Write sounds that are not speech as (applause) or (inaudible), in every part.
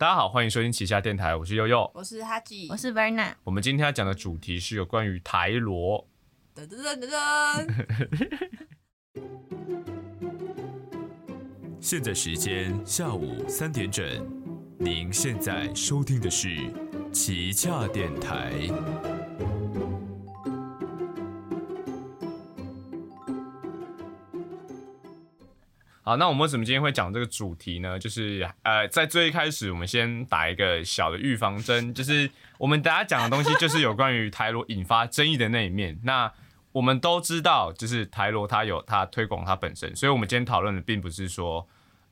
大家好，欢迎收听旗下电台，我是悠悠，我是哈吉，我是 Verna。我们今天要讲的主题是有关于台罗。噔噔噔噔噔。(laughs) 现在时间下午三点整，您现在收听的是旗下电台。好，那我们为什么今天会讲这个主题呢？就是呃，在最一开始，我们先打一个小的预防针，就是我们大家讲的东西，就是有关于台罗引发争议的那一面。那我们都知道，就是台罗它有它推广它本身，所以我们今天讨论的并不是说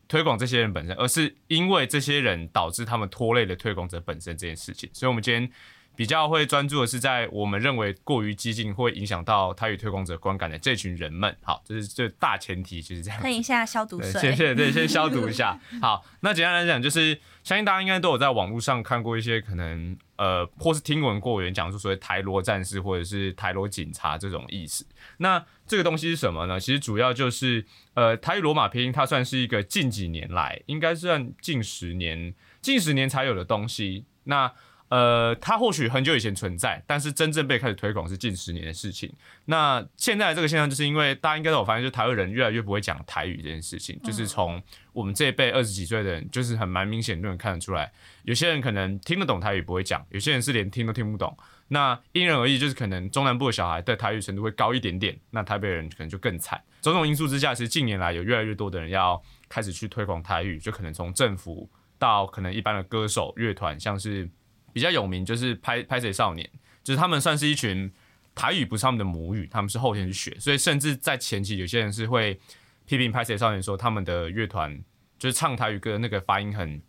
推广这些人本身，而是因为这些人导致他们拖累了推广者本身这件事情。所以，我们今天。比较会专注的是在我们认为过于激进会影响到他与推广者观感的这群人们。好，这是这大前提就是这样。喷一下消毒水。先先对，先消毒一下。好，那简单来讲，就是相信大家应该都有在网络上看过一些可能呃，或是听闻过有人讲说所谓台罗战士或者是台罗警察这种意思。那这个东西是什么呢？其实主要就是呃，台语罗马拼音，它算是一个近几年来，应该算近十年、近十年才有的东西。那呃，它或许很久以前存在，但是真正被开始推广是近十年的事情。那现在这个现象，就是因为大家应该都有发现，就台湾人越来越不会讲台语这件事情，就是从我们这一辈二十几岁的人，就是很蛮明显就能看得出来，有些人可能听得懂台语不会讲，有些人是连听都听不懂。那因人而异，就是可能中南部的小孩对台语程度会高一点点，那台北人可能就更惨。种种因素之下，其实近年来有越来越多的人要开始去推广台语，就可能从政府到可能一般的歌手乐团，像是。比较有名就是拍拍谁少年，就是他们算是一群台语不是他们的母语，他们是后天去学，所以甚至在前期有些人是会批评拍谁少年说他们的乐团就是唱台语歌的那个发音很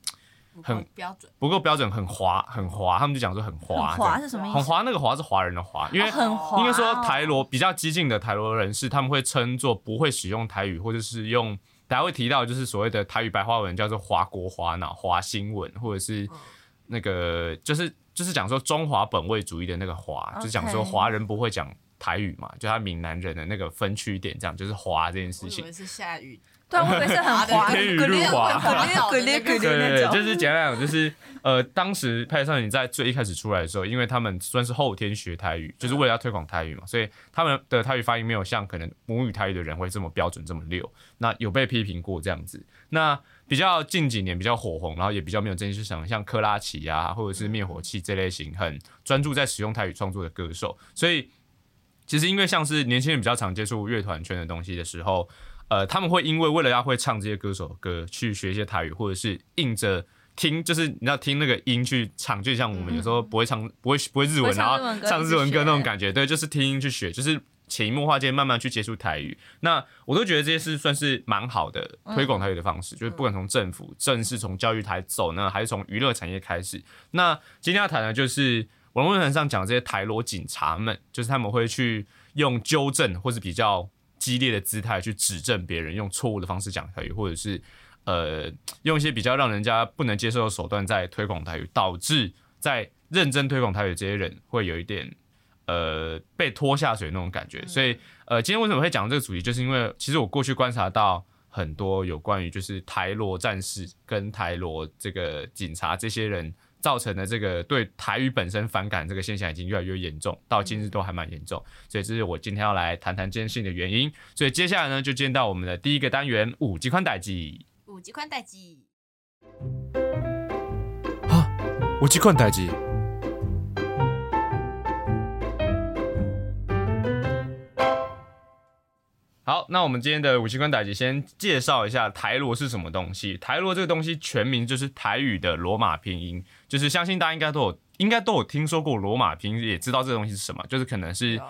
很标准，不够标准，很滑很滑，他们就讲说很滑。滑是什么意思？很滑，那个滑是华人的滑，因为应该说台罗比较激进的台罗人士，他们会称作不会使用台语，或者是用大家会提到就是所谓的台语白话文叫做华国华脑华新闻，或者是。那个就是就是讲说中华本位主义的那个华，就讲说华人不会讲台语嘛，就他闽南人的那个分区点，这样就是华这件事情。是下雨。对，我以为是 (laughs) 很滑，天雨路滑，对对对对，就是简单讲，就是呃，当时派少你在最一开始出来的时候，因为他们算是后天学台语，就是为了要推广台语嘛，所以他们的台语发音没有像可能母语台语的人会这么标准这么溜。那有被批评过这样子。那比较近几年比较火红，然后也比较没有争议，是什么？像克拉奇啊，或者是灭火器这类型很专注在使用台语创作的歌手。所以其实因为像是年轻人比较常接触乐团圈的东西的时候。呃，他们会因为为了要会唱这些歌手的歌，去学一些台语，或者是硬着听，就是你要听那个音去唱，就像我们有时候不会唱，不会不会日文，然后唱日文歌那种感觉，对，就是听音去学，就是潜移默化间慢慢去接触台语。那我都觉得这些是算是蛮好的推广台语的方式，就是不管从政府正式从教育台走呢，还是从娱乐产业开始。那今天要谈的就是网络论坛上讲这些台罗警察们，就是他们会去用纠正或是比较。激烈的姿态去指正别人，用错误的方式讲台语，或者是呃用一些比较让人家不能接受的手段在推广台语，导致在认真推广台语这些人会有一点呃被拖下水那种感觉。所以呃今天为什么会讲这个主题，就是因为其实我过去观察到很多有关于就是台罗战士跟台罗这个警察这些人。造成的这个对台语本身反感这个现象已经越来越严重，到今日都还蛮严重，所以这是我今天要来谈谈这件事情的原因。所以接下来呢，就见到我们的第一个单元五级宽带机。五级宽带机。啊，五级宽带机。好，那我们今天的武器官打击先介绍一下台罗是什么东西。台罗这个东西全名就是台语的罗马拼音，就是相信大家应该都有，应该都有听说过罗马拼音，也知道这个东西是什么，就是可能是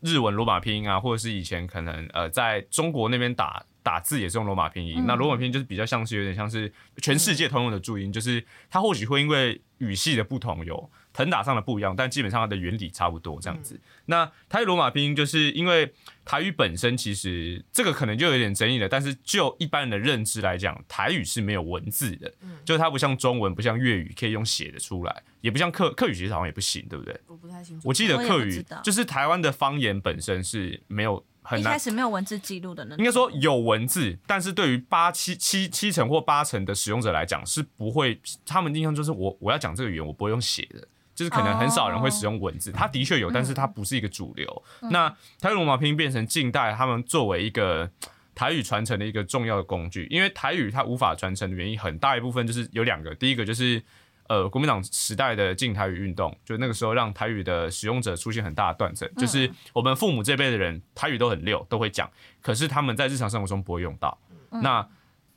日文罗马拼音啊，或者是以前可能呃在中国那边打打字也是用罗马拼音。那罗马拼音就是比较像是有点像是全世界通用的注音，就是它或许会因为语系的不同有。横打上的不一样，但基本上它的原理差不多这样子。那台语罗马拼音就是因为台语本身其实这个可能就有点争议了，但是就一般人的认知来讲，台语是没有文字的，就是它不像中文，不像粤语可以用写的出来，也不像客客语其实好像也不行，对不对？我不太清楚。我记得客语就是台湾的方言本身是没有很难一开。始没有文字记录的那种，应该说有文字，但是对于八七七七成或八成的使用者来讲是不会，他们印象就是我我要讲这个语言，我不会用写的，就是可能很少人会使用文字。它的确有，但是它不是一个主流。那台语罗马拼音变成近代他们作为一个台语传承的一个重要的工具，因为台语它无法传承的原因很大一部分就是有两个，第一个就是。呃，国民党时代的禁台语运动，就那个时候让台语的使用者出现很大的断层，就是我们父母这辈的人台语都很溜，都会讲，可是他们在日常生活中不会用到。那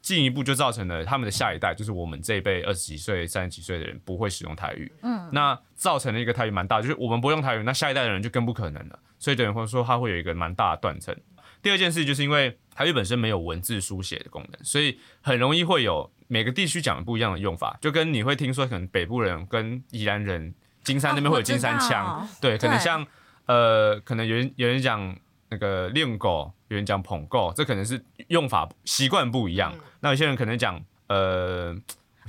进一步就造成了他们的下一代，就是我们这一辈二十几岁、三十几岁的人不会使用台语。嗯，那造成了一个台语蛮大，就是我们不用台语，那下一代的人就更不可能了。所以等于会说，它会有一个蛮大的断层。第二件事就是因为台语本身没有文字书写的功能，所以很容易会有每个地区讲的不一样的用法，就跟你会听说可能北部人跟宜兰人金山那边会有金山腔，对，可能像呃，可能有人有人讲那个练狗，有人讲捧狗，这可能是用法习惯不一样。那有些人可能讲呃，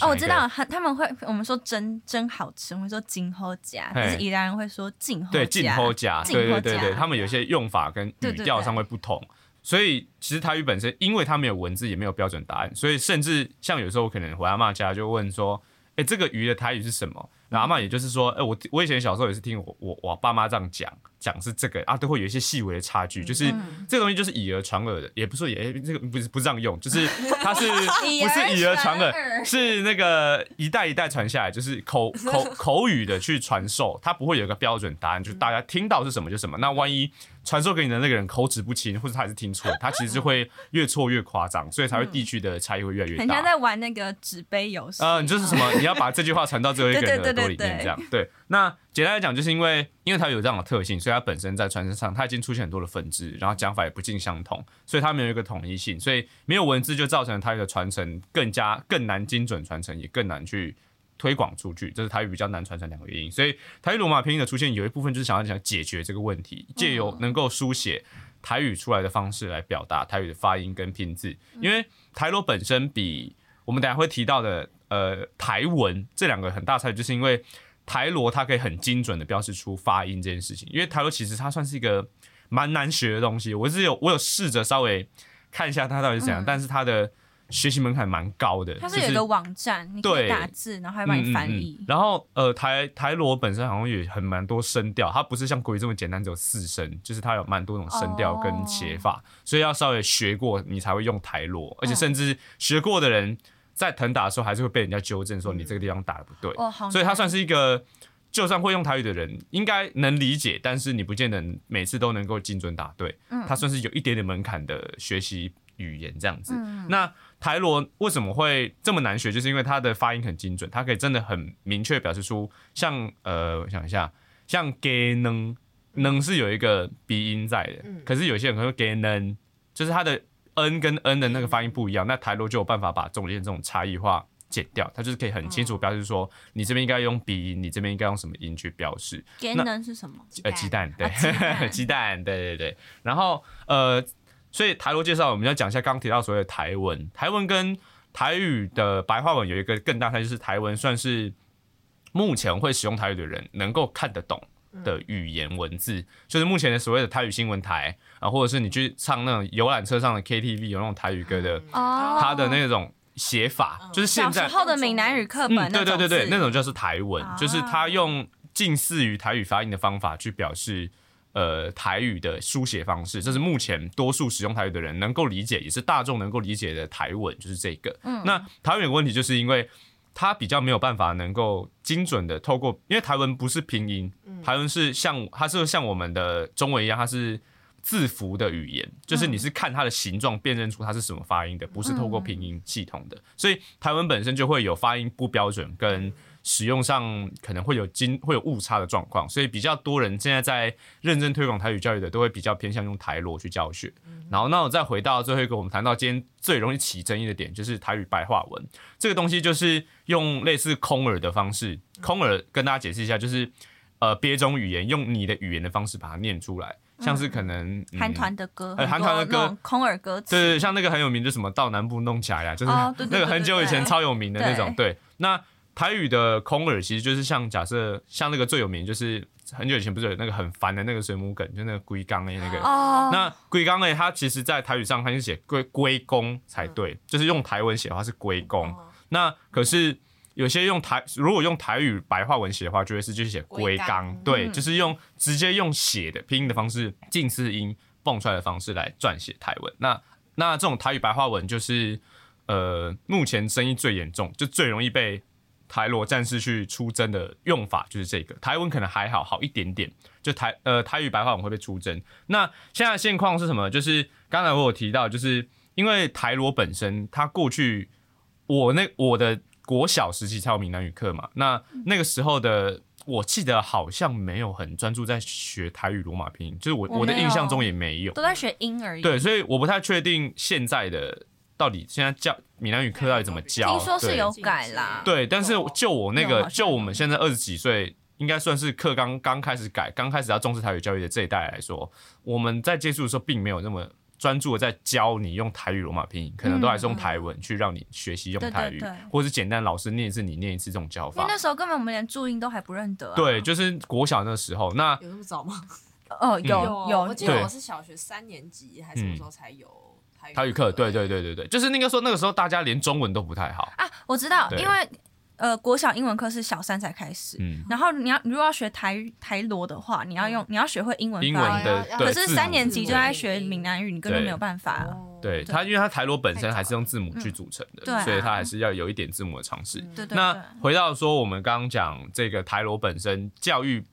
哦，我知道，他他们会我们说真真好吃，我们说金后夹，嘿但是宜兰人会说静后对，进后夹，对对对对，他们有些用法跟语调上会不同，所以其实台语本身，因为它没有文字，也没有标准答案，所以甚至像有时候我可能回阿妈家就问说，哎，这个鱼的台语是什么？然后阿嬷也就是说，哎，我我以前小时候也是听我我我爸妈这样讲，讲是这个啊，都会有一些细微的差距，就是嗯这个东西就是以讹传讹的，也不是说也这个不是不是这样用，就是 (laughs) 它是不是以讹传讹是那个一代一代传下来，就是口 (laughs) 口口语的去传授，它不会有一个标准答案，就是大家听到是什么就什么。那万一传授给你的那个人口齿不清，或者他也是听错，他其实就会越错越夸张，所以才会地区的差异会越来越大。很像在玩那个纸杯游戏。呃，你就是什么？你要把这句话传到最后一个人的耳朵里面，这样 (laughs) 对。那简单来讲，就是因为因为它有这样的特性，所以它本身在传承上，它已经出现很多的分支，然后讲法也不尽相同，所以它没有一个统一性，所以没有文字就造成它的传承更加更难精准传承，也更难去推广出去，这是台语比较难传承两个原因。所以台语罗马拼音的出现，有一部分就是想要想解决这个问题，借由能够书写台语出来的方式来表达台语的发音跟拼字，因为台罗本身比我们等下会提到的呃台文这两个很大差异，就是因为台罗它可以很精准的标示出发音这件事情，因为台罗其实它算是一个蛮难学的东西，我是有我有试着稍微看一下它到底是怎样，但是它的学习门槛蛮高的，它是有一个网站，你可以打字，然后还会帮你翻译嗯嗯嗯。然后呃，台台罗本身好像也很蛮多声调，它不是像国语这么简单，只有四声，就是它有蛮多种声调跟写法，所以要稍微学过你才会用台罗，而且甚至学过的人在腾打的时候还是会被人家纠正说你这个地方打的不对，所以它算是一个。就算会用台语的人，应该能理解，但是你不见得每次都能够精准答对。嗯它算是有一点点门槛的学习语言这样子。嗯那台罗为什么会这么难学？就是因为它的发音很精准，它可以真的很明确表示出像呃，我想一下，像给能能是有一个鼻音在的，可是有些人可能会给能，就是它的 n 跟 n 的那个发音不一样，那台罗就有办法把中间这种差异化。减掉，它就是可以很清楚表示说，你这边应该用鼻音，你这边应该用什么音去表示。给那能是什么？呃，鸡蛋，对，(laughs) 鸡蛋，对对对。然后呃，所以台罗介绍，我们要讲一下刚提到所谓的台文，台文跟台语的白话文有一个更大差异，就是台文算是目前会使用台语的人能够看得懂。的语言文字，就是目前的所谓的台语新闻台啊，或者是你去唱那种游览车上的 KTV 有那种台语歌的，哦，它的那种写法，就是现在小时候的闽南语课本嗯，对对对对，那种就是台文，啊就是他用近似于台语发音的方法去表示呃台语的书写方式，这是目前多数使用台语的人能够理解，也是大众能够理解的台文，就是这个。嗯那台文有个问题，就是因为它比较没有办法能够精准的透过，因为台文不是拼音，台文是像它是像我们的中文一样，它是。字符的语言，就是你是看它的形状辨认出它是什么发音的，不是透过拼音系统的。所以台文本身就会有发音不标准，跟使用上可能会有精会有误差的状况。所以比较多人现在在认真推广台语教育的，都会比较偏向用台罗去教学。然后，那我再回到最后一个，我们谈到今天最容易起争议的点，就是台语白话文。这个东西，就是用类似空耳的方式，空耳跟大家解释一下，就是呃别种语言用你的语言的方式把它念出来。像是可能、嗯。韩团的歌，呃韩团的歌。空耳歌词，对对，对像那个很有名，就什么到南部弄起来呀，就是那个很久以前超有名的那种。对，那台语的空耳其实就是像假设像那个最有名，就是很久以前不是有那个很烦的那个水母梗，就那个龟缸的那个。哦，那龟缸诶，它其实在台语上它是写龟龟公才对，就是用台文写的话是龟公。哦那可是有些用台，如果用台语白话文写的话，就会是就是写龟龟缸缸，对，嗯就是用直接用写的拼音的方式，近似音蹦出来的方式来撰写台文。那那这种台语白话文就是呃，目前争议最严重，就最容易被台罗战士去出征的用法就是这个。台文可能还好，好一点点，就台呃台语白话文会被出征。那现在现况是什么？就是刚才我有提到，就是因为台罗本身它过去我那我的国小时期才有闽南语课嘛，那那个时候的我记得好像没有很专注在学台语罗马拼音，就是我我的印象中也没有。都在学英而已。对，所以我不太确定现在的到底现在教闽南语课到底怎么教。听说是有改啦。对，但是就我那个，就我们现在二十几岁，应该算是课刚刚开始改，刚开始要重视台语教育的这一代来说，我们在接触的时候并没有那么专注的在教你用台语罗马拼音，可能都还是用台文去让你学习用台语，或者是简单老师念一次你念一次这种教法。因为那时候根本我们连注音都还不认得、啊。对，就是国小那时候，那有那么早吗？哦，有有对我记得我是小学三年级还是什么时候才有台台语课，对。对对对对，就是那个时候那个时候大家连中文都不太好，啊，我知道，对。因为呃国小英文课是小三才开始，嗯，然后你要你如果要学台台罗的话，你要用你要学会英文英发音。文的可是字母三年级就在对学闽南语，你根本对没有办法。哦对。它，因为他台罗本身还是用字母去组成的，对啊。所以他还是要有一点字母的尝试。对对那，回到说，我们刚刚讲这个台罗本身教育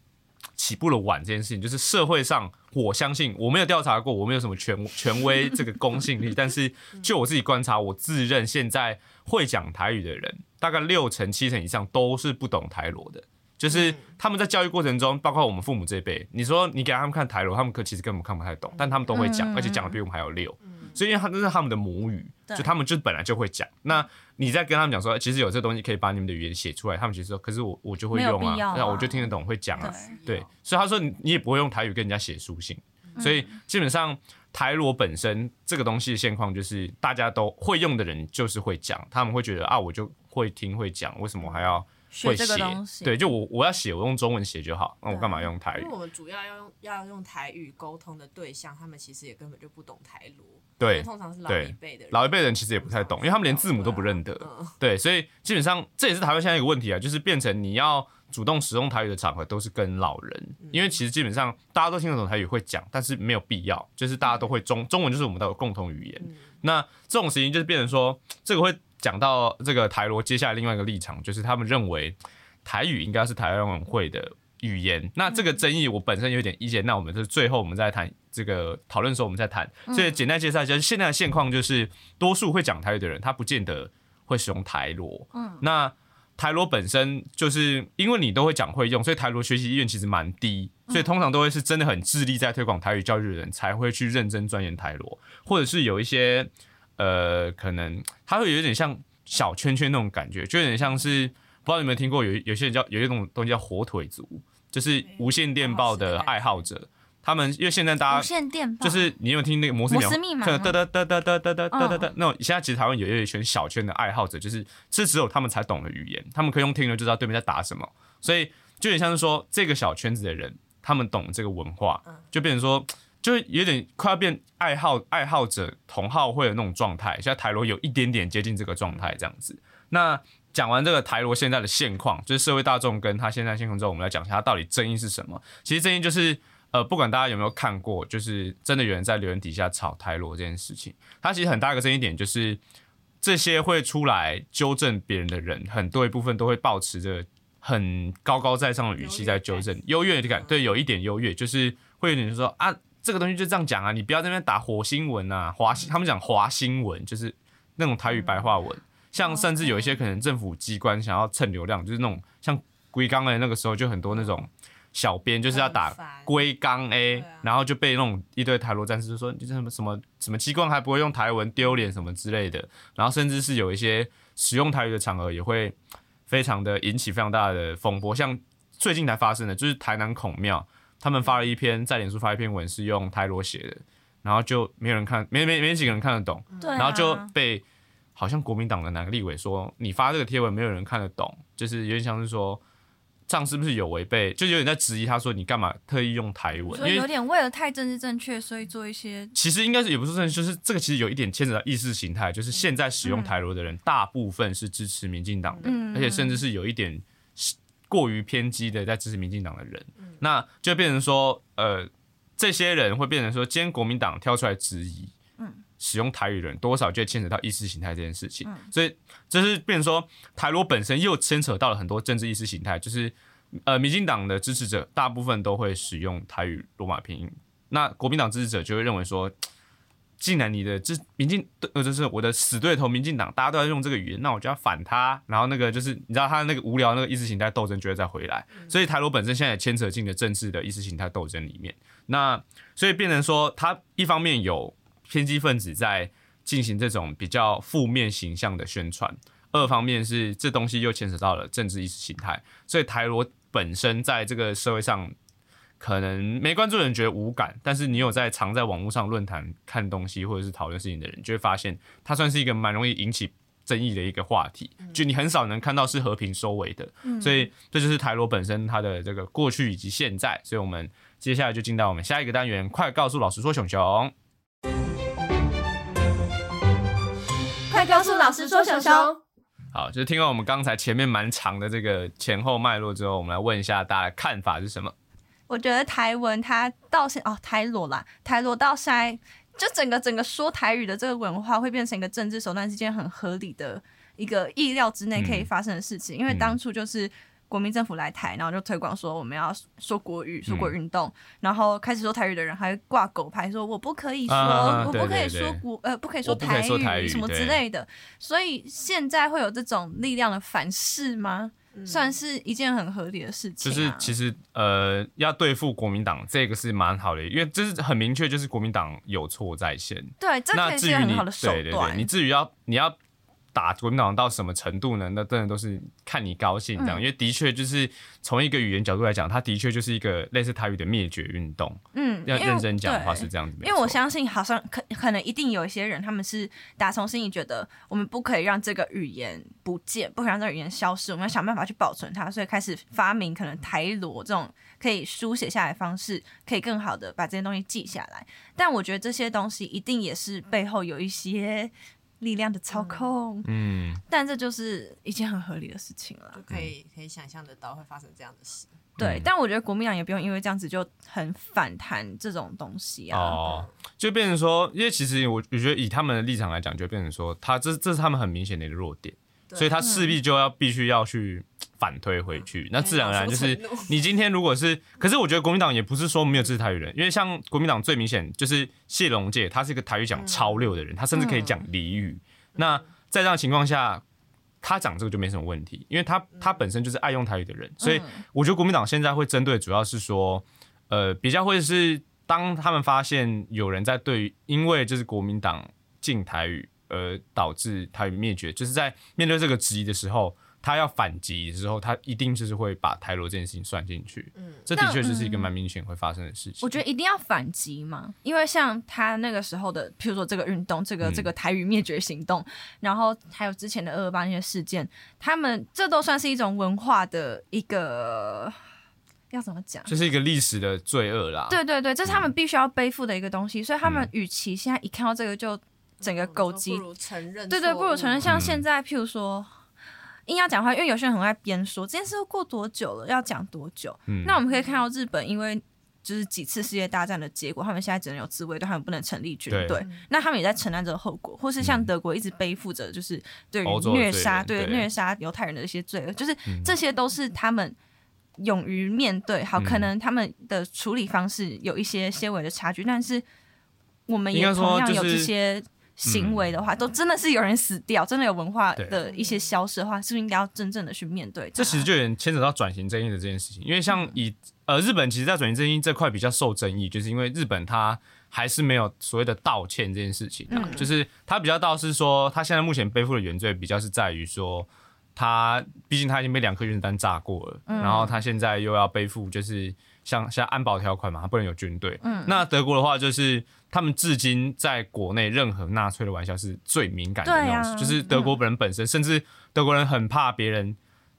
起步的晚这件事情，就是社会上，我相信我没有调查过，我没有什么权权威 (laughs) 这个公信力，但是就我自己观察，我自认现在会讲台语的人，大概六成七成以上都是不懂台罗的。就是他们在教育过程中，包括我们父母这一辈，你说你给他们看台罗，他们可其实根本看不太懂，但他们都会讲，嗯而且讲的比我们还要溜。所以因为他这是他们的母语，就他们就本来就会讲。那你在跟他们讲说，其实有这东西可以把你们的语言写出来，他们其实说，可是我我就会用啊那我就听得懂，会讲啊。对对，所以他说你你也不会用台语跟人家写书信，嗯所以基本上台罗本身这个东西的现况就是大家都会用的人就是会讲，他们会觉得啊我就会听会讲，为什么还要会写个东西。对，就我我要写，我用中文写就好，那我干嘛用台语因为？我们主要要用要用台语沟通的对象，他们其实也根本就不懂台罗，对，通常是老一辈的人，老一辈人其实也不太懂，因为他们连字母都不认得。嗯，对，所以基本上这也是台湾现在一个问题啊，就是变成你要主动使用台语的场合都是跟老人，因为其实基本上大家都听得懂台语会讲，但是没有必要，就是大家都会中中文就是我们的共同语言。那这种事情就是变成说，这个会讲到这个台罗接下来另外一个立场，就是他们认为台语应该是台湾晚会的语言。那这个争议我本身有点意见，那我们是最后我们再谈这个讨论的时候我们再谈。所以简单介绍一下，现在的现况就是多数会讲台语的人，他不见得会使用台罗。嗯，那台罗本身就是因为你都会讲会用，所以台罗学习意愿其实蛮低，所以通常都会是真的很致力在推广台语教育的人才会去认真钻研台罗，或者是有一些呃，可能它会有点像小圈圈那种感觉，就有点像是不知道你有没有听过有有些人叫有一种东西叫火腿族，就是无线电报的爱好者，他们因为现在大无家线电报就是你有听那个摩斯密码吗？可能哒哒哒哒哒哒哒哒哒哒嗯，那种现在其实台湾有一群小圈的爱好者，就是是只有他们才懂的语言，他们可以用听的就知道对面在打什么，所以就有点像是说这个小圈子的人，他们懂这个文化，就变成说。就有点快要变爱好爱好者同好会的那种状态，现在台罗有一点点接近这个状态这样子。那讲完这个台罗现在的现况，就是社会大众跟他现在现况之后，我们来讲一下他到底争议是什么。其实争议就是，呃，不管大家有没有看过，就是真的有人在留言底下吵台罗这件事情，它其实很大一个争议点就是，这些会出来纠正别人的人，很多一部分都会保持着很高高在上的语气在纠正，优越感，对，有一点优越，就是会有点说啊，这个东西就这样讲啊，你不要在那边打火星文啊，华他们讲华新文，就是那种台语白话文。像甚至有一些可能政府机关想要蹭流量，就是那种像龟缸的那个时候就很多那种小编就是要打龟缸 A，、啊。然后就被那种一堆台罗战士就说你这什么什么什么机关还不会用台文丢脸什么之类的，然后甚至是有一些使用台语的场合也会非常的引起非常大的风波，像最近才发生的，就是台南孔庙他们发了一篇在脸书发一篇文是用台罗写的，然后就没有人看，没没没几个人看得懂，对啊，然后就被好像国民党的哪个立委说你发这个贴文没有人看得懂，就是有点像是说这样是不是有违背，就有点在质疑他说你干嘛特意用台文，所以因为有点为了太政治正确，所以做一些其实应该是也不是正，就是这个其实有一点牵扯到意识形态，就是现在使用台罗的人，大部分是支持民进党的，嗯。而且甚至是有一点是过于偏激的在支持民进党的人，那就变成说，呃，这些人会变成说，今天国民党挑出来质疑，嗯。使用台语的人多少就会牵扯到意识形态这件事情，嗯。所以这是变成说台罗本身又牵扯到了很多政治意识形态，就是呃，民进党的支持者大部分都会使用台语罗马拼音，那国民党支持者就会认为说，既然你的这民进呃，就是我的死对头民进党，大家都在用这个语言，那我就要反他。然后那个就是你知道他那个无聊那个意识形态斗争就会再回来，所以台罗本身现在也牵扯进了政治的意识形态斗争里面。那所以变成说，他一方面有偏激分子在进行这种比较负面形象的宣传，二方面是这东西又牵扯到了政治意识形态，所以台罗本身在这个社会上。可能没关注的人觉得无感，但是你有在常在网络上论坛看东西或者是讨论事情的人，就会发现它算是一个蛮容易引起争议的一个话题，就你很少能看到是和平收尾的，所以这就是台罗本身它的这个过去以及现在，所以我们接下来就进到我们下一个单元，快告诉老师说熊熊。快告诉老师说熊熊。好，就是听完我们刚才前面蛮长的这个前后脉络之后，我们来问一下大家的看法是什么？我觉得台文它到现哦台罗啦，台罗到现在就整个整个说台语的这个文化会变成一个政治手段，是件很合理的一个意料之内可以发生的事情。因为当初就是国民政府来台，然后就推广说我们要说国语，说国语运动，然后开始说台语的人还挂狗牌说我不可以说，啊我不可以说国呃不可以说台语什么之类的。所以现在会有这种力量的反噬吗？算是一件很合理的事情、就啊。是其实呃，要对付国民党这个是蛮好的，因为这是很明确，就是国民党有错在先。对，这可以是一那至于你个很好的手对对。对，你至于要你要打国民党到什么程度呢？那真的都是看你高兴这样，嗯因为的确就是从一个语言角度来讲，它的确就是一个类似台语的灭绝运动。嗯，要认真讲的话是这样子，因为我相信，好像可可能一定有一些人，他们是打从心里觉得，我们不可以让这个语言不见，不可以让这个语言消失，我们要想办法去保存它，所以开始发明可能台罗这种可以书写下来的方式，可以更好的把这些东西记下来。但我觉得这些东西一定也是背后有一些力量的操控，嗯，但这就是一件很合理的事情了就。可以可以想象得到会发生这样的事。对，嗯。但我觉得国民党也不用因为这样子就很反弹这种东西啊。哦，就变成说，因为其实我我觉得以他们的立场来讲，就变成说，他这这是他们很明显的一个弱点，所以他势必就要必须要去反推回去。那自然而然就是你今天如果是，可是我觉得国民党也不是说没有支持台语人，因为像国民党最明显就是谢龙介，他是一个台语讲超溜的人，他甚至可以讲俚语。那在这样的情况下，他讲这个就没什么问题，因为他他本身就是爱用台语的人，所以我觉得国民党现在会针对主要是说，呃，比较会是当他们发现有人在对因为就是国民党禁台语而导致台语灭绝，就是在面对这个质疑的时候，他要反击的时候，他一定就是会把台罗这件事情算进去。嗯，这的确就是一个嗯蛮明显会发生的事情。我觉得一定要反击嘛，因为像他那个时候的，譬如说这个运动，这个嗯这个台语灭绝行动，然后还有之前的二二八那些事件，他们这都算是一种文化的一个要怎么讲？这是一个历史的罪恶啦。对对对，这是他们必须要背负的一个东西，所以他们嗯与其现在一看到这个就整个狗急不如承认，对对，不如承认。像嗯现在，譬如说，硬要讲话，因为有些人很爱编说这件事都过多久了，要讲多久。嗯那我们可以看到日本，因为就是几次世界大战的结果，他们现在只能有自卫队，他们不能成立军队。那他们也在承担这个后果，或是像嗯德国一直背负着就是对于虐杀、对对虐杀犹太人的一些罪恶，就是嗯这些都是他们。勇于面对，好，嗯可能他们的处理方式有一些些微的差距，但是我们也同样有这些行为的话，都真的是有人死掉，真的有文化的一些消失的话，是不是应该要真正的去面对？这其实就有点牵扯到转型正义的这件事情，因为像以呃日本其实，在转型正义这块比较受争议，就是因为日本它还是没有所谓的道歉这件事情啊，嗯。就是它比较倒是说，它现在目前背负的原罪比较是在于说，他毕竟他已经被两颗原子弹炸过了，然后他现在又要背负就是像像安保条款嘛，他不能有军队。嗯，那德国的话就是他们至今在国内任何纳粹的玩笑是最敏感的就是德国人本身，甚至德国人很怕别人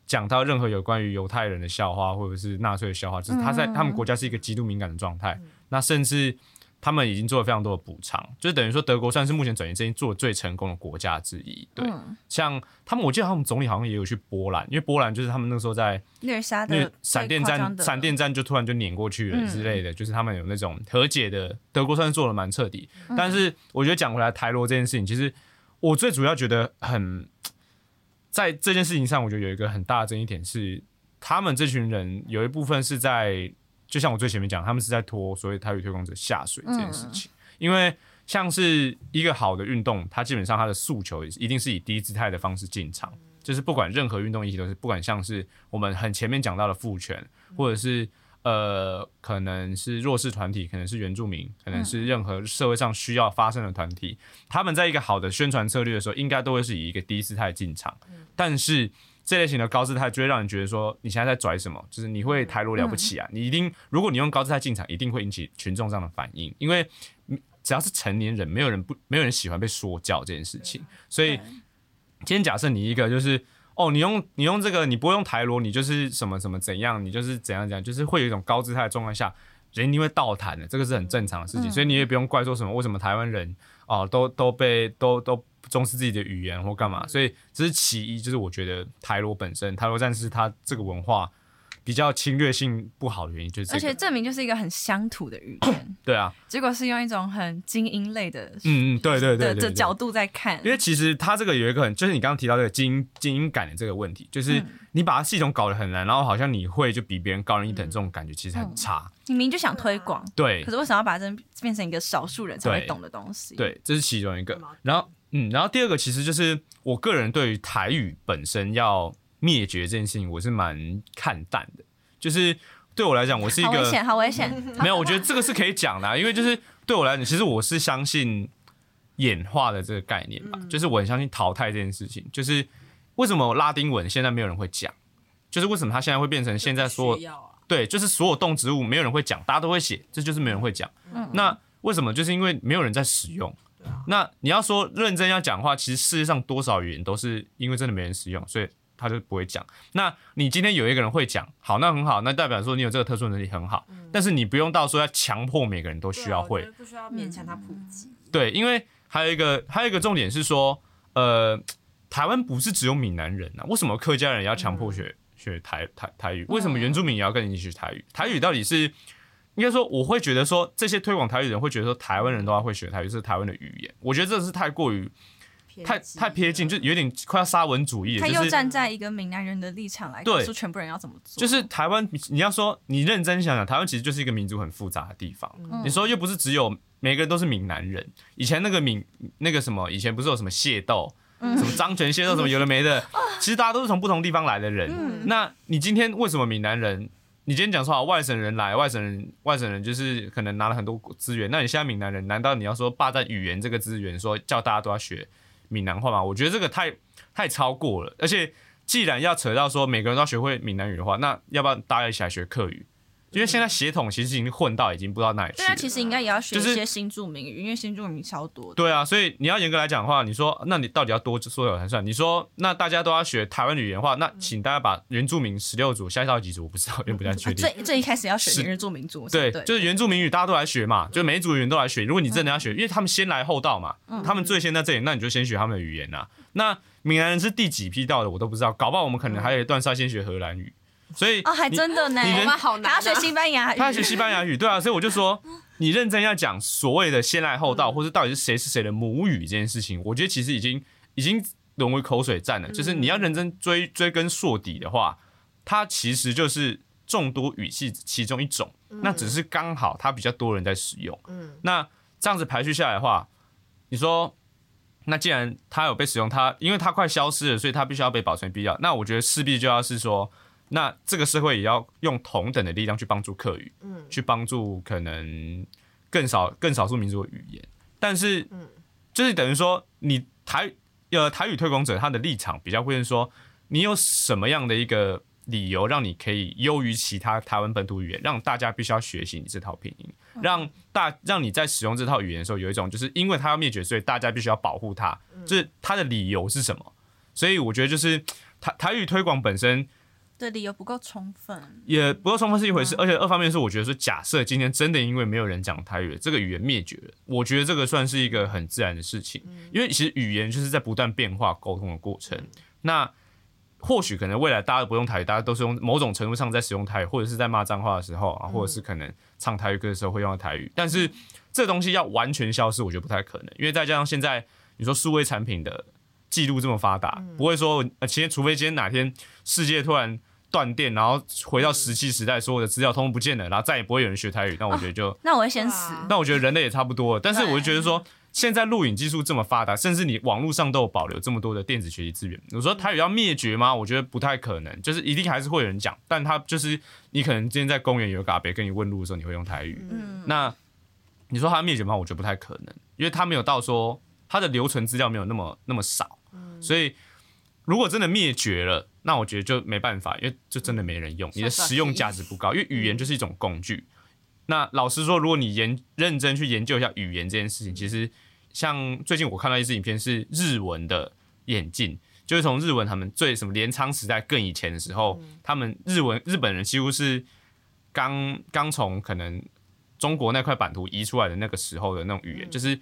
讲到任何有关于犹太人的笑话或者是纳粹的笑话，就是他在他们国家是一个极度敏感的状态。那甚至他们已经做了非常多的补偿，就是等于说德国算是目前转型正义做的最成功的国家之一。对，嗯像他们，我记得他们总理好像也有去波兰，因为波兰就是他们那时候在虐杀因为的闪电战，闪电战就突然就碾过去了嗯之类的，就是他们有那种和解的，德国算是做的蛮彻底。嗯但是我觉得讲回来，台罗这件事情，其实我最主要觉得很，(tsk) 在这件事情上，我觉得有一个很大的争议点是，他们这群人有一部分是在，就像我最前面讲，他们是在拖所谓台语推广者下水这件事情，因为。像是一个好的运动，它基本上它的诉求一定是以低姿态的方式进场，就是不管任何运动议题都是，不管像是我们很前面讲到的父权，或者是呃可能是弱势团体，可能是原住民，可能是任何社会上需要发生的团体，他们在一个好的宣传策略的时候，应该都会是以一个低姿态进场，但是。这类型的高姿态就会让人觉得说你现在在拽什么，就是你会台罗了不起啊！你一定，如果你用高姿态进场，一定会引起群众上的反应，因为嗯只要是成年人，没有人不没有人喜欢被说教这件事情。所以今天假设你一个就是哦，你用你用这个，你不会用台罗，你就是什么什么怎样，你就是怎样怎样，就是会有一种高姿态的状况下，人一定会倒弹的，这个是很正常的事情。所以你也不用怪说什么为什么台湾人啊都都被都都重视自己的语言或干嘛。所以这是其一，就是我觉得台罗本身台罗战士他这个文化。比较侵略性不好的原因就是、这个，而且证明就是一个很乡土的语言，(coughs) 对啊，结果是用一种很精英类的嗯嗯，对对对的的角度在看，因为其实它这个有一个很，就是你刚刚提到这个精英精英感的这个问题，就是你把它系统搞得很难，然后好像你会就比别人高人一等，这种感觉其实很差。你明明就想推广，对。可是为什么要把这变成一个少数人才会懂的东西？，对，这是其中一个。然后嗯，然后第二个其实就是我个人对于台语本身要灭绝这件事情，我是蛮看淡的。就是对我来讲，我是一个好危险，好危险。(laughs) 没有，我觉得这个是可以讲的啊、因为就是对我来讲，其实我是相信演化的这个概念吧，就是我很相信淘汰这件事情。就是为什么拉丁文现在没有人会讲，就是为什么它现在会变成现在所有啊，对，就是所有动植物没有人会讲，大家都会写，这就是没人会讲。那为什么？就是因为没有人在使用。那你要说认真要讲话，其实世界上多少语言都是因为真的没人使用，所以他就不会讲。那你今天有一个人会讲，好，那很好，那代表说你有这个特殊能力很好。但是你不用到说要强迫每个人都需要会不需要勉强他普及。对，因为还有一个还有一个重点是说，呃，台湾不是只有闽南人啊，为什么客家人也要强迫学、学台台台语？为什么原住民也要跟你一起学台语？台语到底是应该说，我会觉得说，这些推广台语的人会觉得说，台湾人都要会学台语，这是台湾的语言。我觉得这是太过于太太贴近，就有点快要沙文主义了。他又站在一个闽南人的立场来对告诉全部人要怎么做，就是台湾，你要说你认真想想，台湾其实就是一个民族很复杂的地方。你说又不是只有每个人都是闽南人，以前那个闽那个什么，以前不是有什么械斗，什么张权械斗什么有的没的，(laughs) 其实大家都是从不同地方来的人。那你今天为什么闽南人？你今天讲说好外省人来，外省人外省人就是可能拿了很多资源，那你现在闽南人，难道你要说霸占语言这个资源，说叫大家都要学闽南话嘛？我觉得这个太太超过了，而且既然要扯到说每个人都要学会闽南语的话，那要不要大家一起来学客语？因为现在血统其实已经混到已经不知道哪里去了。对啊，其实应该也要学一些新著名语，因为新著名超多的。对啊，所以你要严格来讲的话，你说那你到底要多说有才算？你说那大家都要学台湾语言的话，那请大家把原住民十六组下一到几组我不知道，因为不太确定。(laughs) 最最一开始要学是原住民族，对，对，就是原住民语大家都来学嘛，就每一组语言都来学。如果你真的要学，因为他们先来后到嘛，他们最先在这里，那你就先学他们的语言呐。那闽南人是第几批到的，我都不知道，搞不好我们可能还有一段是要先学荷兰语。所以哦，还真的呢，你人好难啊。还要学西班牙语，他要学西班牙语，对啊，所以我就说，(laughs) 你认真要讲所谓的先来后到，或是到底是谁是谁的母语这件事情，我觉得其实已经已经沦为口水战了。就是你要认真追追根溯底的话，它其实就是众多语系其中一种，那只是刚好它比较多人在使用。嗯，那这样子排序下来的话，你说，那既然它有被使用，它因为它快消失了，所以它必须要被保存必要。那我觉得势必就要是说，那这个社会也要用同等的力量去帮助客语，嗯。去帮助可能更少更少数民族的语言。但是，嗯。就是等于说，你台呃台语推广者他的立场比较会是说，你有什么样的一个理由让你可以优于其他台湾本土语言，让大家必须要学习你这套拼音，让大让你在使用这套语言的时候有一种就是因为它要灭绝，所以大家必须要保护它，就是它的理由是什么？所以我觉得就是台台语推广本身的理由不够充分。也不够充分是一回事，而且二方面是我觉得是，假设今天真的因为没有人讲台语，这个语言灭绝了，我觉得这个算是一个很自然的事情，因为其实语言就是在不断变化沟通的过程。那或许可能未来大家都不用台语，大家都是用某种程度上在使用台语，或者是在骂脏话的时候啊，或者是可能唱台语歌的时候会用到台语，但是这东西要完全消失，我觉得不太可能，因为再加上现在你说数位产品的记录这么发达，不会说呃，其实除非今天哪天世界突然断电，然后回到石器时代，所有的资料通通不见了，然后再也不会有人学台语，那我觉得就，那我会先死。那我觉得人类也差不多了。但是我就觉得说，现在录影技术这么发达，甚至你网络上都有保留这么多的电子学习资源，我说台语要灭绝吗？我觉得不太可能，就是一定还是会有人讲，但他就是你可能今天在公园有个阿伯跟你问路的时候，你会用台语，嗯，那你说它灭绝吗？我觉得不太可能，因为他没有到说他的留存资料没有那么那么少，所以如果真的灭绝了，那我觉得就没办法，因为就真的没人用，你的实用价值不高，因为语言就是一种工具。那老实说，如果你研认真去研究一下语言这件事情，其实像最近我看到一支影片是日文的眼镜，就是从日文他们最什么镰仓时代更以前的时候，他们日文日本人几乎是刚刚从可能中国那块版图移出来的那个时候的那种语言，就是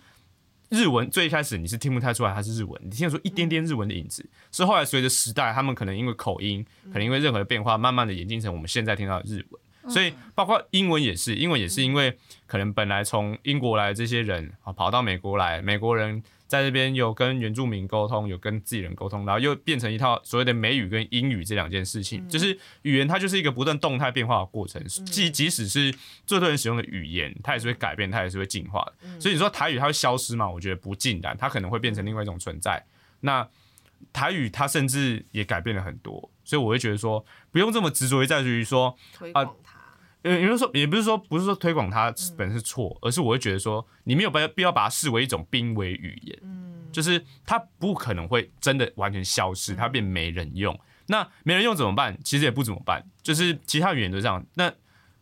日文最一开始你是听不太出来它是日文，你听得出一点点日文的影子，是后来随着时代，他们可能因为口音，可能因为任何的变化，慢慢的演进成我们现在听到的日文。所以包括英文也是，英文也是因为可能本来从英国来的这些人啊跑到美国来，美国人在这边有跟原住民沟通，有跟自己人沟通，然后又变成一套所谓的美语跟英语这两件事情，就是语言它就是一个不断动态变化的过程，即即使是最多人使用的语言，它也是会改变，它也是会进化的。所以你说台语它会消失吗？我觉得不尽然，它可能会变成另外一种存在。那台语它甚至也改变了很多，所以我会觉得说不用这么执着于在于说推广它。呃，也就是说，也不是说不是说推广它本身是错，而是我会觉得说，你没有必要必要把它视为一种濒危语言，嗯就是它不可能会真的完全消失，它变没人用。那没人用怎么办？其实也不怎么办，就是其他语言都这样。那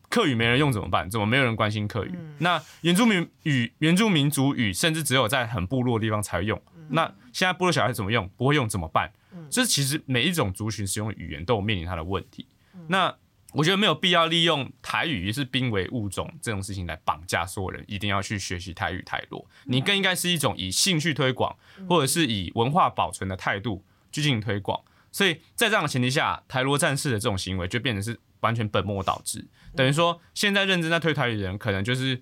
客语没人用怎么办？怎么没有人关心客语？那原住民语、原住民族语，甚至只有在很部落的地方才会用。那现在部落小孩怎么用？不会用怎么办？这其实每一种族群使用的语言都有面临它的问题。那我觉得没有必要利用台语是濒危物种这种事情来绑架所有人，一定要去学习台语台罗。你更应该是一种以兴趣推广，或者是以文化保存的态度去进行推广。所以在这样的前提下，台罗战士的这种行为就变成是完全本末倒置。等于说，现在认真在推台语的人，可能就是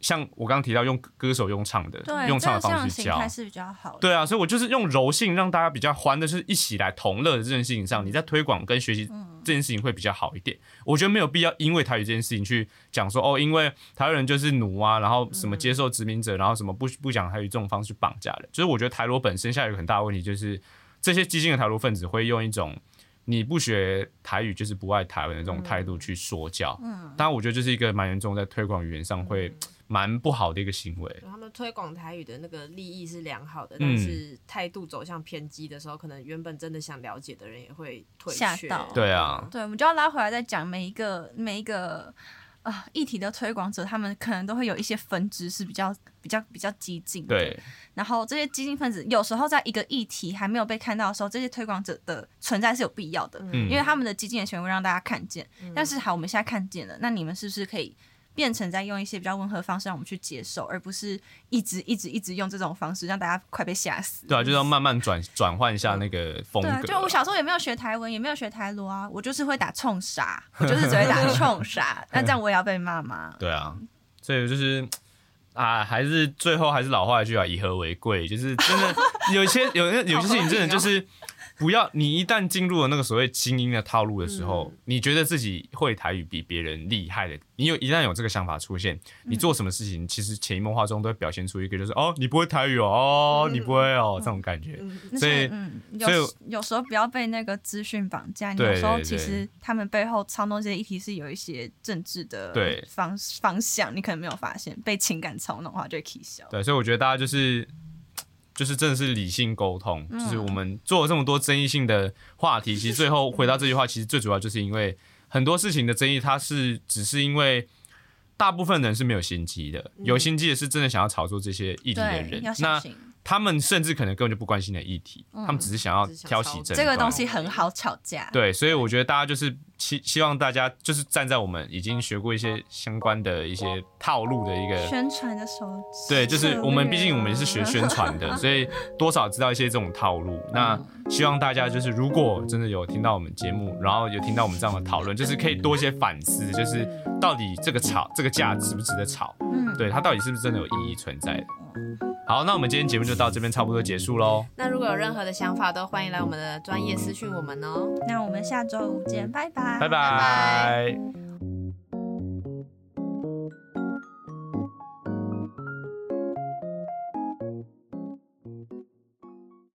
像我刚刚提到用歌手用唱的，用唱的方式教。是比较好的。对啊，所以我就是用柔性让大家比较欢的，就是一起来同乐的这件事情上，你在推广跟学习这件事情会比较好一点。我觉得没有必要因为台语这件事情去讲说哦，因为台湾人就是奴啊，然后什么接受殖民者，然后什么不不讲台语这种方式去绑架人。就是我觉得台罗本身下有很大的问题，就是这些激进的台罗分子会用一种你不学台语就是不爱台湾的这种态度去说教。嗯，当然我觉得这是一个蛮严重在推广语言上会蛮不好的一个行为。他们推广台语的那个利益是良好的，嗯但是态度走向偏激的时候，可能原本真的想了解的人也会退却。吓到对啊，对，我们就要拉回来再讲每一个每一个啊、议题的推广者，他们可能都会有一些分支是比较比较比较激进的。对，然后这些激进分子有时候在一个议题还没有被看到的时候，这些推广者的存在是有必要的，嗯因为他们的激进的行为让大家看见。但是好，我们现在看见了，那你们是不是可以？变成在用一些比较温和的方式让我们去接受，而不是一直一直一直用这种方式让大家快被吓死。对啊，就是要慢慢转转换一下那个风格对啊，。就我小时候也没有学台文，也没有学台罗啊，我就是会打冲杀，我就是只会打冲杀，(laughs) 那这样我也要被骂吗？对啊，所以就是啊，还是最后还是老话一句啊，以和为贵，就是真的 (laughs) 有些有有些事情真的就是不要，你一旦进入了那个所谓精英的套路的时候，你觉得自己会台语比别人厉害的，你有一旦有这个想法出现，你做什么事情，其实潜移默化中都会表现出一个就是哦，你不会台语哦，哦，你不会哦，这种感觉。那所以嗯，所以有有时候不要被那个资讯绑架，有时候其实他们背后操弄这些议题是有一些政治的对。方方向，你可能没有发现，被情感操弄的话就会 k 笑。对，所以我觉得大家就是就是真的是理性沟通，嗯就是我们做了这么多争议性的话题，其实最后回到这句话，其实最主要就是因为很多事情的争议，它是只是因为大部分人是没有心机的，有心机的是真的想要炒作这些议题的，人那心。他们甚至可能根本就不关心的议题，他们只是想要挑起炒争这个东西很好吵架。对，所以我觉得大家就是希希望大家就是站在我们已经学过一些相关的一些套路的一个宣传的时候，对，就是我们毕竟我们是学宣传的，(laughs) 所以多少知道一些这种套路。那希望大家就是如果真的有听到我们节目，然后有听到我们这样的讨论，就是可以多一些反思，就是到底这个吵这个架值不值得吵？嗯，对，它到底是不是真的有意义存在的？好，那我们今天节目就到这边差不多结束喽。那如果有任何的想法，都欢迎来我们的专业私讯我们哦。那我们下周五见，拜拜，拜拜。